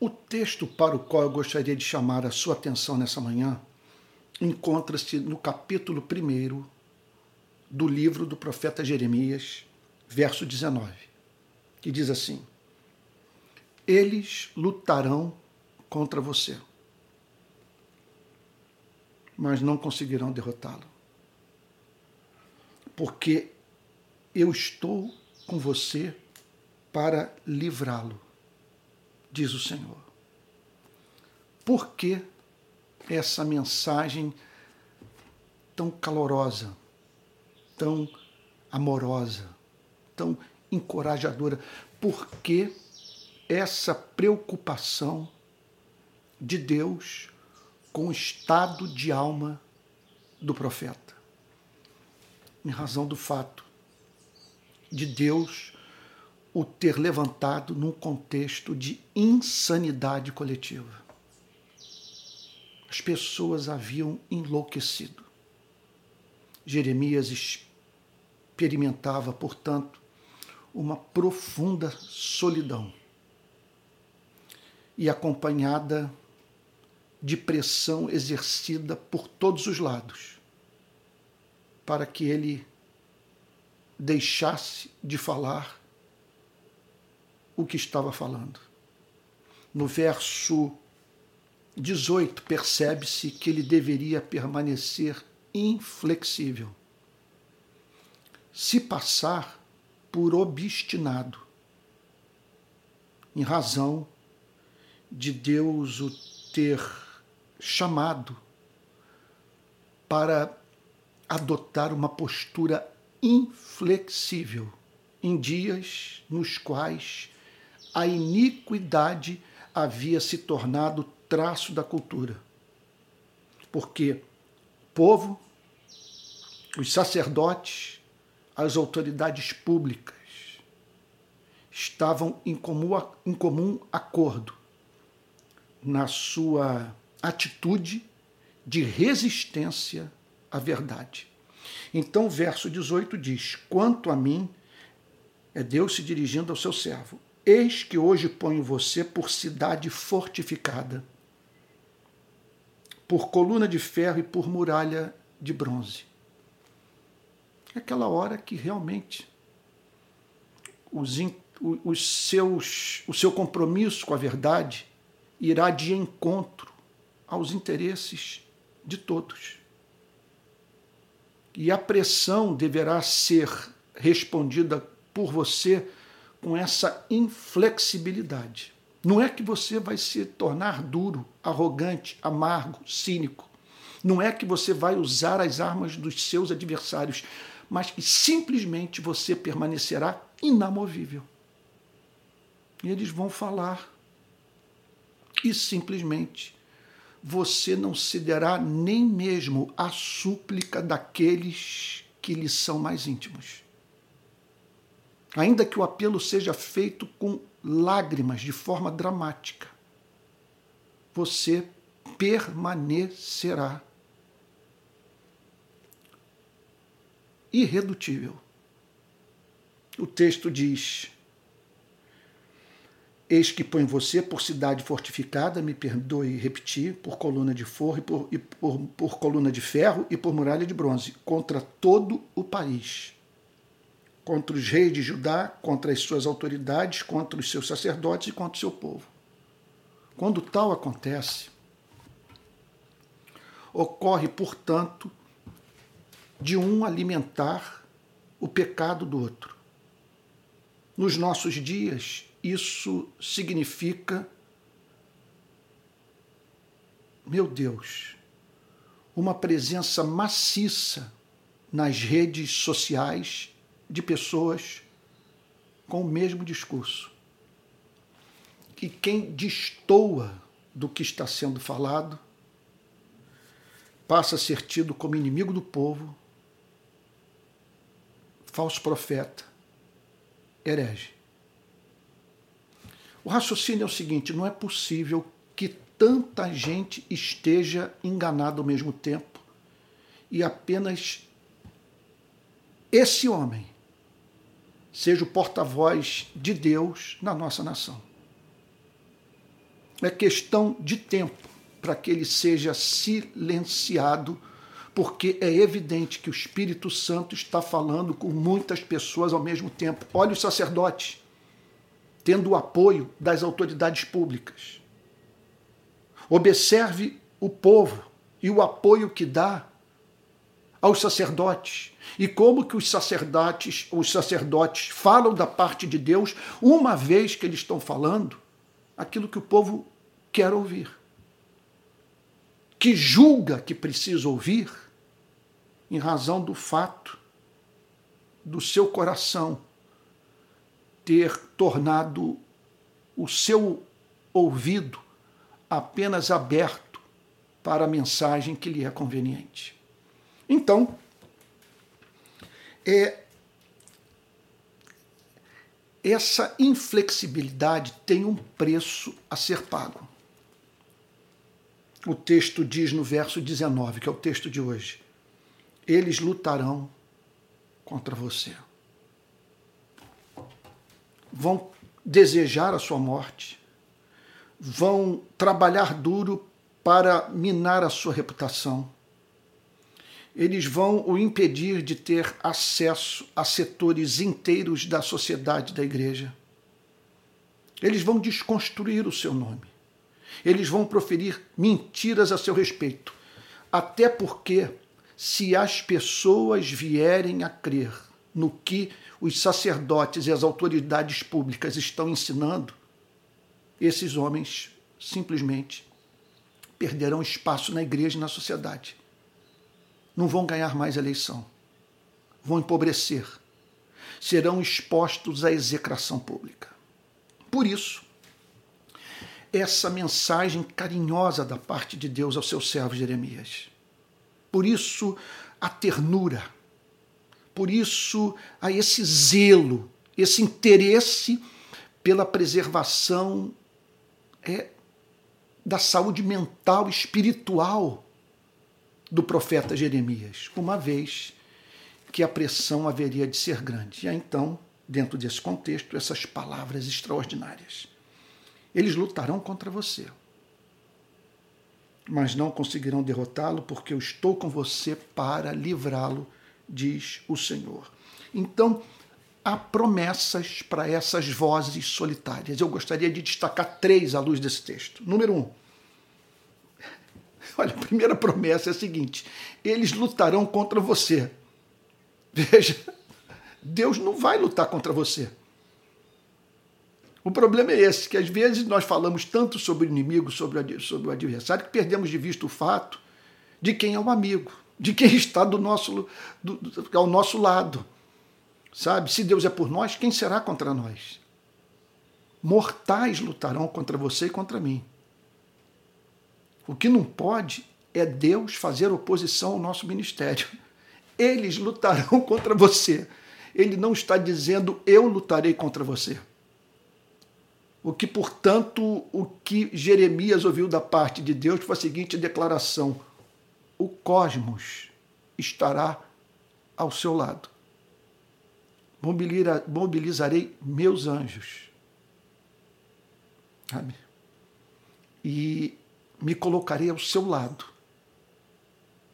O texto para o qual eu gostaria de chamar a sua atenção nessa manhã encontra-se no capítulo 1 do livro do profeta Jeremias, verso 19, que diz assim: Eles lutarão contra você, mas não conseguirão derrotá-lo, porque eu estou com você para livrá-lo diz o Senhor. Por que essa mensagem tão calorosa, tão amorosa, tão encorajadora? Por que essa preocupação de Deus com o estado de alma do profeta? Em razão do fato de Deus o ter levantado num contexto de insanidade coletiva. As pessoas haviam enlouquecido. Jeremias experimentava, portanto, uma profunda solidão e acompanhada de pressão exercida por todos os lados para que ele deixasse de falar o que estava falando. No verso 18, percebe-se que ele deveria permanecer inflexível. Se passar por obstinado, em razão de Deus o ter chamado para adotar uma postura inflexível em dias nos quais a iniquidade havia se tornado traço da cultura. Porque povo, os sacerdotes, as autoridades públicas estavam em comum, em comum acordo na sua atitude de resistência à verdade. Então, o verso 18 diz: Quanto a mim, é Deus se dirigindo ao seu servo, Eis que hoje ponho você por cidade fortificada, por coluna de ferro e por muralha de bronze. É aquela hora que realmente os, os seus, o seu compromisso com a verdade irá de encontro aos interesses de todos. E a pressão deverá ser respondida por você com essa inflexibilidade. Não é que você vai se tornar duro, arrogante, amargo, cínico. Não é que você vai usar as armas dos seus adversários, mas que simplesmente você permanecerá inamovível. E eles vão falar. E simplesmente você não cederá nem mesmo à súplica daqueles que lhe são mais íntimos ainda que o apelo seja feito com lágrimas, de forma dramática, você permanecerá irredutível. O texto diz: Eis que põe você por cidade fortificada, me perdoe repetir, por coluna de forro e, por, e por, por coluna de ferro e por muralha de bronze, contra todo o país contra os reis de Judá, contra as suas autoridades, contra os seus sacerdotes e contra o seu povo. Quando tal acontece, ocorre, portanto, de um alimentar o pecado do outro. Nos nossos dias, isso significa, meu Deus, uma presença maciça nas redes sociais de pessoas com o mesmo discurso. E quem destoa do que está sendo falado passa a ser tido como inimigo do povo, falso profeta, herege. O raciocínio é o seguinte: não é possível que tanta gente esteja enganada ao mesmo tempo e apenas esse homem seja o porta-voz de Deus na nossa nação. é questão de tempo para que ele seja silenciado, porque é evidente que o Espírito Santo está falando com muitas pessoas ao mesmo tempo. Olha os sacerdotes tendo o apoio das autoridades públicas. Observe o povo e o apoio que dá aos sacerdotes e como que os sacerdotes, os sacerdotes falam da parte de Deus uma vez que eles estão falando aquilo que o povo quer ouvir. Que julga que precisa ouvir em razão do fato do seu coração ter tornado o seu ouvido apenas aberto para a mensagem que lhe é conveniente. Então, é, essa inflexibilidade tem um preço a ser pago. O texto diz no verso 19, que é o texto de hoje: Eles lutarão contra você. Vão desejar a sua morte, vão trabalhar duro para minar a sua reputação. Eles vão o impedir de ter acesso a setores inteiros da sociedade da igreja. Eles vão desconstruir o seu nome. Eles vão proferir mentiras a seu respeito. Até porque, se as pessoas vierem a crer no que os sacerdotes e as autoridades públicas estão ensinando, esses homens simplesmente perderão espaço na igreja e na sociedade. Não vão ganhar mais eleição. Vão empobrecer. Serão expostos à execração pública. Por isso, essa mensagem carinhosa da parte de Deus ao seu servo Jeremias. Por isso, a ternura. Por isso, a esse zelo, esse interesse pela preservação é, da saúde mental espiritual do profeta Jeremias, uma vez que a pressão haveria de ser grande. E aí, então, dentro desse contexto, essas palavras extraordinárias. Eles lutarão contra você, mas não conseguirão derrotá-lo, porque eu estou com você para livrá-lo, diz o Senhor. Então, há promessas para essas vozes solitárias. Eu gostaria de destacar três à luz desse texto. Número um. Olha, a primeira promessa é a seguinte: eles lutarão contra você. Veja, Deus não vai lutar contra você. O problema é esse, que às vezes nós falamos tanto sobre o inimigo, sobre, o adversário, que perdemos de vista o fato de quem é o amigo, de quem está do nosso, do, ao nosso lado. Sabe? Se Deus é por nós, quem será contra nós? Mortais lutarão contra você e contra mim. O que não pode é Deus fazer oposição ao nosso ministério. Eles lutarão contra você. Ele não está dizendo eu lutarei contra você. O que, portanto, o que Jeremias ouviu da parte de Deus foi a seguinte declaração: o cosmos estará ao seu lado. Mobilizarei meus anjos. Sabe? E me colocarei ao seu lado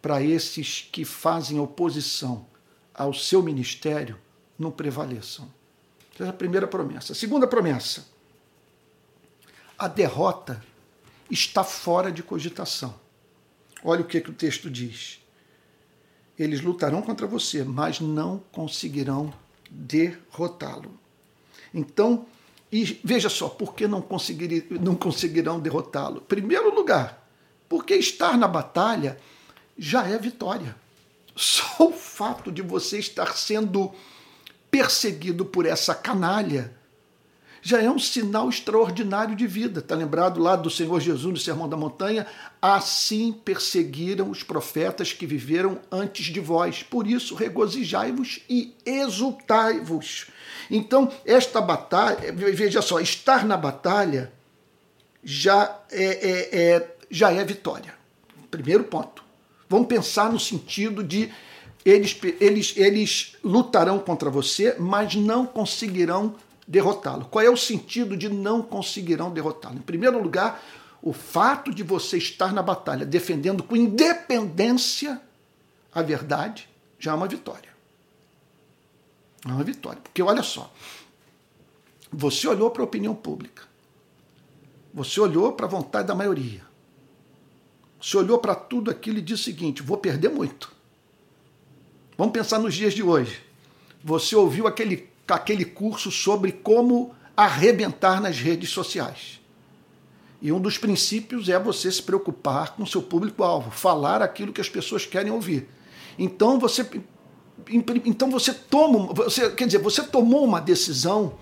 para esses que fazem oposição ao seu ministério não prevaleçam. Essa é a primeira promessa. A segunda promessa a derrota está fora de cogitação. Olha o que, que o texto diz. Eles lutarão contra você, mas não conseguirão derrotá-lo. Então, e veja só, por que não, conseguir, não conseguirão derrotá-lo? Primeiro lugar, porque estar na batalha já é vitória. Só o fato de você estar sendo perseguido por essa canalha já é um sinal extraordinário de vida. Está lembrado lá do Senhor Jesus no Sermão da Montanha? Assim perseguiram os profetas que viveram antes de vós. Por isso, regozijai-vos e exultai-vos. Então, esta batalha, veja só, estar na batalha já é, é, é, já é vitória. Primeiro ponto. Vamos pensar no sentido de eles, eles, eles lutarão contra você, mas não conseguirão derrotá-lo. Qual é o sentido de não conseguirão derrotá-lo? Em primeiro lugar, o fato de você estar na batalha defendendo com independência a verdade já é uma vitória. É uma vitória. Porque olha só, você olhou para a opinião pública, você olhou para a vontade da maioria, você olhou para tudo aquilo e disse o seguinte: vou perder muito. Vamos pensar nos dias de hoje. Você ouviu aquele, aquele curso sobre como arrebentar nas redes sociais. E um dos princípios é você se preocupar com o seu público-alvo, falar aquilo que as pessoas querem ouvir. Então você então você toma, você, quer dizer, você tomou uma decisão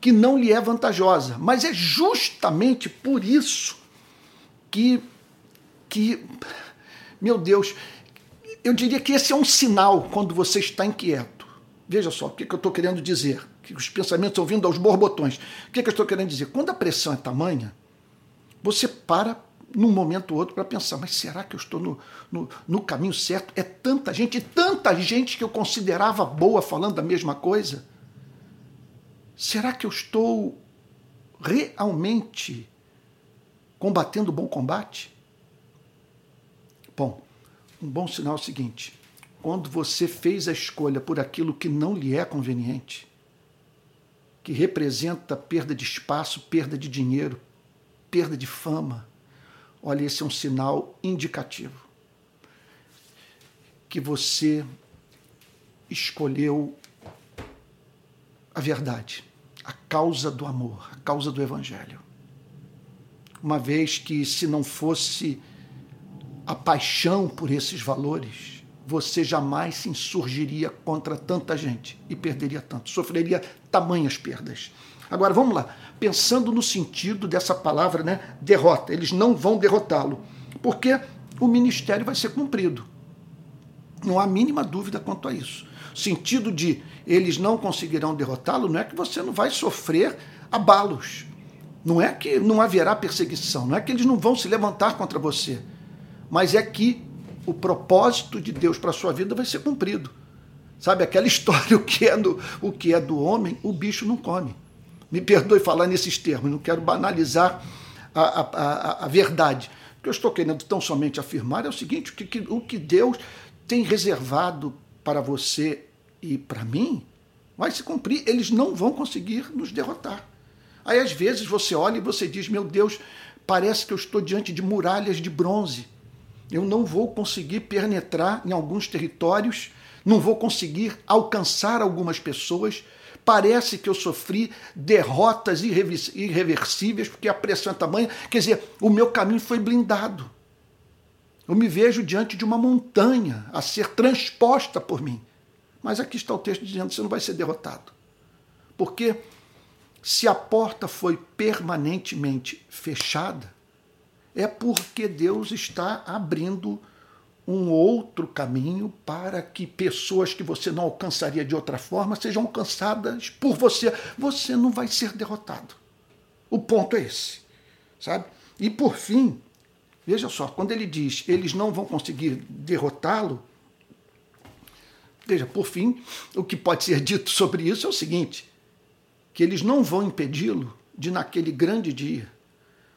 que não lhe é vantajosa, mas é justamente por isso que que meu Deus, eu diria que esse é um sinal quando você está inquieto. Veja só, o que, que eu estou querendo dizer? Que os pensamentos estão vindo aos borbotões. O que, que eu estou querendo dizer? Quando a pressão é tamanha, você para num momento ou outro para pensar, mas será que eu estou no, no, no, caminho certo? É tanta gente, tanta gente que eu considerava boa falando a mesma coisa. Será que eu estou realmente combatendo o bom combate? Bom, um bom sinal é o seguinte: quando você fez a escolha por aquilo que não lhe é conveniente, que representa perda de espaço, perda de dinheiro, perda de fama, olha, esse é um sinal indicativo que você escolheu a verdade, a causa do amor, a causa do evangelho. Uma vez que, se não fosse a paixão por esses valores, você jamais se insurgiria contra tanta gente e perderia tanto, sofreria tamanhas perdas. Agora vamos lá, pensando no sentido dessa palavra, né, derrota. Eles não vão derrotá-lo, porque o ministério vai ser cumprido. Não há mínima dúvida quanto a isso. Sentido de eles não conseguirão derrotá-lo não é que você não vai sofrer abalos. Não é que não haverá perseguição, não é que eles não vão se levantar contra você mas é que o propósito de Deus para a sua vida vai ser cumprido. Sabe aquela história, o que, é do, o que é do homem, o bicho não come. Me perdoe falar nesses termos, não quero banalizar a, a, a, a verdade. O que eu estou querendo tão somente afirmar é o seguinte: que, que, o que Deus tem reservado para você e para mim vai se cumprir. Eles não vão conseguir nos derrotar. Aí às vezes você olha e você diz: Meu Deus, parece que eu estou diante de muralhas de bronze eu não vou conseguir penetrar em alguns territórios, não vou conseguir alcançar algumas pessoas. Parece que eu sofri derrotas irreversíveis porque a pressão é tamanha. Quer dizer, o meu caminho foi blindado. Eu me vejo diante de uma montanha a ser transposta por mim. Mas aqui está o texto dizendo você não vai ser derrotado. Porque se a porta foi permanentemente fechada, é porque Deus está abrindo um outro caminho para que pessoas que você não alcançaria de outra forma sejam alcançadas por você. Você não vai ser derrotado. O ponto é esse, sabe? E por fim, veja só, quando ele diz eles não vão conseguir derrotá-lo, veja, por fim, o que pode ser dito sobre isso é o seguinte: que eles não vão impedi-lo de naquele grande dia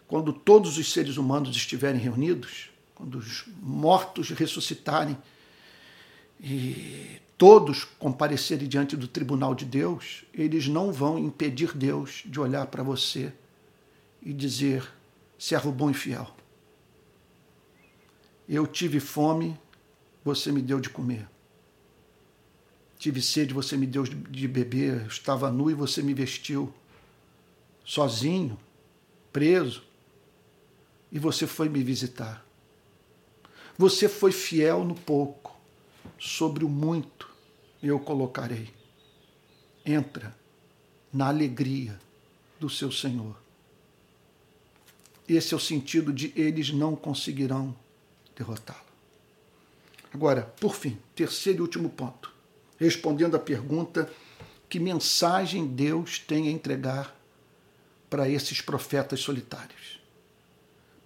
quando todos os seres humanos estiverem reunidos, quando os mortos ressuscitarem e todos comparecerem diante do tribunal de Deus, eles não vão impedir Deus de olhar para você e dizer: servo bom e fiel. Eu tive fome, você me deu de comer. Tive sede, você me deu de beber. Estava nu e você me vestiu. Sozinho, preso, e você foi me visitar. Você foi fiel no pouco, sobre o muito eu colocarei. Entra na alegria do seu Senhor. Esse é o sentido de eles não conseguirão derrotá-lo. Agora, por fim, terceiro e último ponto, respondendo à pergunta: que mensagem Deus tem a entregar para esses profetas solitários?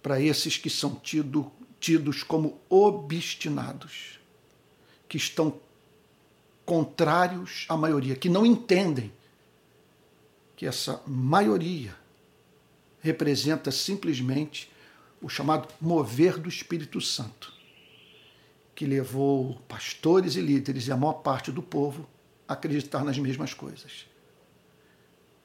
para esses que são tido, tidos como obstinados, que estão contrários à maioria, que não entendem que essa maioria representa simplesmente o chamado mover do Espírito Santo, que levou pastores e líderes e a maior parte do povo a acreditar nas mesmas coisas.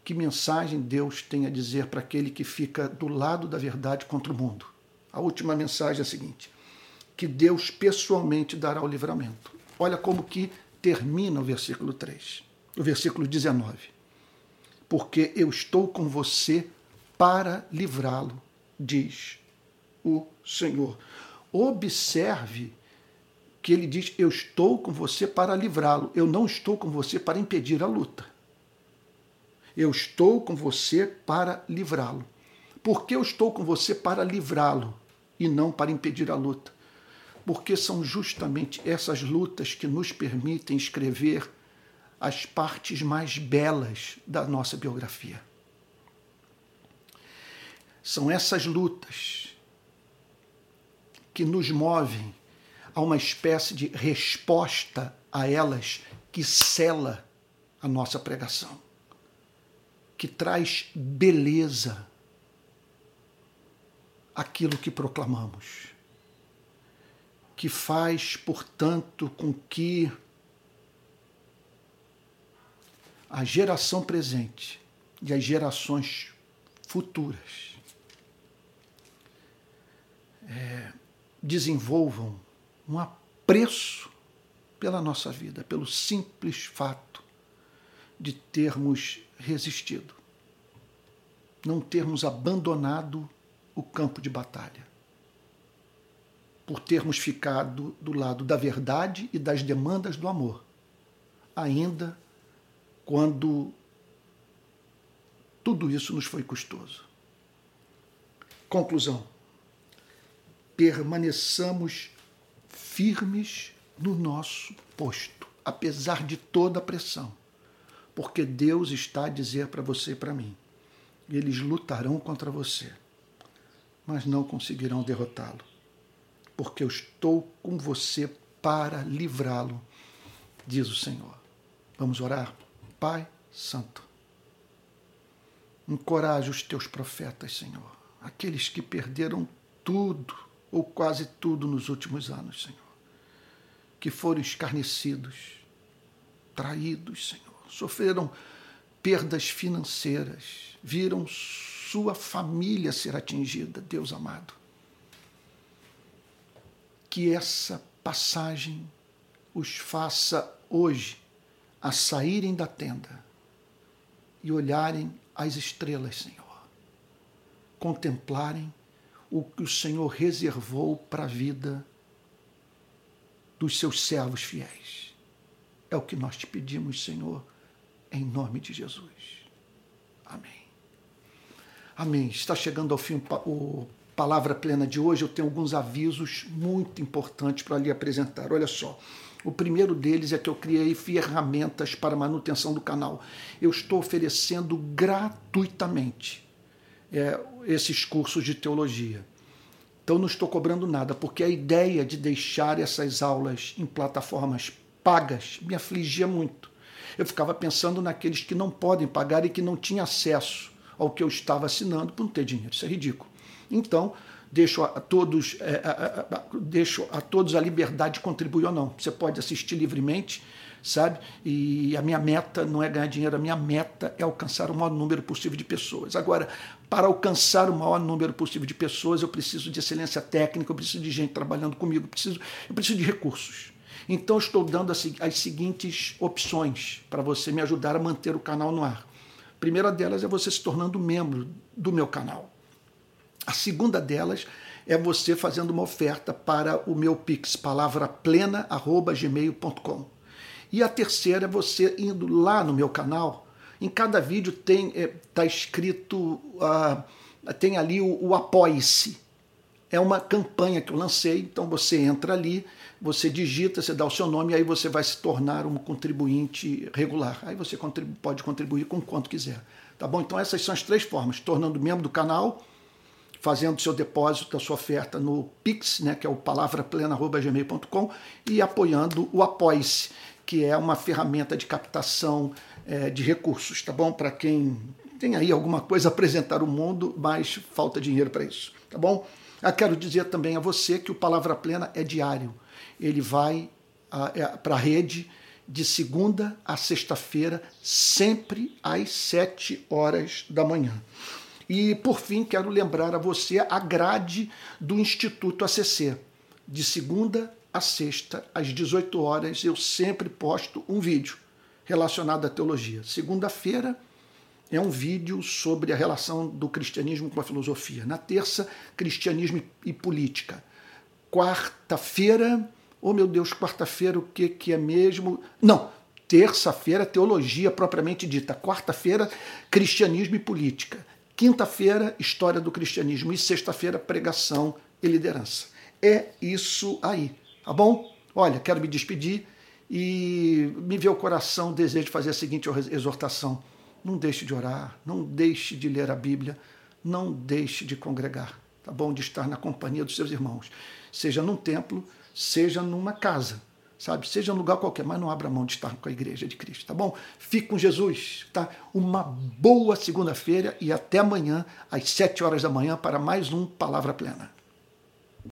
Que mensagem Deus tem a dizer para aquele que fica do lado da verdade contra o mundo? A última mensagem é a seguinte: que Deus pessoalmente dará o livramento. Olha como que termina o versículo 3, o versículo 19. Porque eu estou com você para livrá-lo, diz o Senhor. Observe que ele diz: Eu estou com você para livrá-lo, eu não estou com você para impedir a luta. Eu estou com você para livrá-lo. Por que eu estou com você para livrá-lo e não para impedir a luta? Porque são justamente essas lutas que nos permitem escrever as partes mais belas da nossa biografia. São essas lutas que nos movem a uma espécie de resposta a elas que cela a nossa pregação que traz beleza aquilo que proclamamos, que faz, portanto, com que a geração presente e as gerações futuras é, desenvolvam um apreço pela nossa vida, pelo simples fato de termos resistido, não termos abandonado o campo de batalha, por termos ficado do lado da verdade e das demandas do amor, ainda quando tudo isso nos foi custoso. Conclusão: permaneçamos firmes no nosso posto, apesar de toda a pressão porque Deus está a dizer para você e para mim: eles lutarão contra você, mas não conseguirão derrotá-lo, porque eu estou com você para livrá-lo, diz o Senhor. Vamos orar? Pai Santo, encoraje os teus profetas, Senhor, aqueles que perderam tudo ou quase tudo nos últimos anos, Senhor, que foram escarnecidos, traídos, Senhor sofreram perdas financeiras, viram sua família ser atingida, Deus amado. Que essa passagem os faça hoje a saírem da tenda e olharem as estrelas, Senhor. Contemplarem o que o Senhor reservou para a vida dos seus servos fiéis. É o que nós te pedimos, Senhor em nome de Jesus. Amém. Amém. Está chegando ao fim o Palavra Plena de hoje. Eu tenho alguns avisos muito importantes para lhe apresentar. Olha só. O primeiro deles é que eu criei ferramentas para manutenção do canal. Eu estou oferecendo gratuitamente é, esses cursos de teologia. Então não estou cobrando nada, porque a ideia de deixar essas aulas em plataformas pagas me afligia muito eu ficava pensando naqueles que não podem pagar e que não tinham acesso ao que eu estava assinando por não ter dinheiro. Isso é ridículo. Então, deixo a todos, é, a, a, deixo a todos a liberdade de contribuir ou não. Você pode assistir livremente, sabe? E a minha meta não é ganhar dinheiro, a minha meta é alcançar o maior número possível de pessoas. Agora, para alcançar o maior número possível de pessoas, eu preciso de excelência técnica, eu preciso de gente trabalhando comigo, eu preciso, eu preciso de recursos. Então, estou dando as, as seguintes opções para você me ajudar a manter o canal no ar. Primeira delas é você se tornando membro do meu canal. A segunda delas é você fazendo uma oferta para o meu Pix, palavraplena.gmail.com. E a terceira é você indo lá no meu canal. Em cada vídeo tem está é, tá escrito, uh, tem ali o, o apoie-se. É uma campanha que eu lancei, então você entra ali você digita, você dá o seu nome e aí você vai se tornar um contribuinte regular. Aí você contribu pode contribuir com quanto quiser. Tá bom? Então essas são as três formas: tornando membro do canal, fazendo seu depósito da sua oferta no Pix, né, que é o palavraplena.gmail.com, e apoiando o Apoie-se, que é uma ferramenta de captação é, de recursos, tá bom? Para quem tem aí alguma coisa a apresentar ao mundo, mas falta dinheiro para isso, tá bom? Eu quero dizer também a você que o Palavra Plena é diário. Ele vai é, para a rede de segunda a sexta-feira, sempre às sete horas da manhã. E, por fim, quero lembrar a você a grade do Instituto ACC. De segunda a sexta, às 18 horas, eu sempre posto um vídeo relacionado à teologia. Segunda-feira é um vídeo sobre a relação do cristianismo com a filosofia. Na terça, cristianismo e política. Quarta-feira, oh meu Deus, quarta-feira o que, que é mesmo? Não, terça-feira, teologia propriamente dita. Quarta-feira, cristianismo e política. Quinta-feira, história do cristianismo. E sexta-feira, pregação e liderança. É isso aí, tá bom? Olha, quero me despedir e me ver o coração, desejo fazer a seguinte exortação não deixe de orar, não deixe de ler a Bíblia, não deixe de congregar, tá bom? De estar na companhia dos seus irmãos, seja num templo, seja numa casa, sabe? Seja num lugar qualquer, mas não abra mão de estar com a igreja de Cristo, tá bom? Fique com Jesus, tá? Uma boa segunda-feira e até amanhã às sete horas da manhã para mais um Palavra Plena.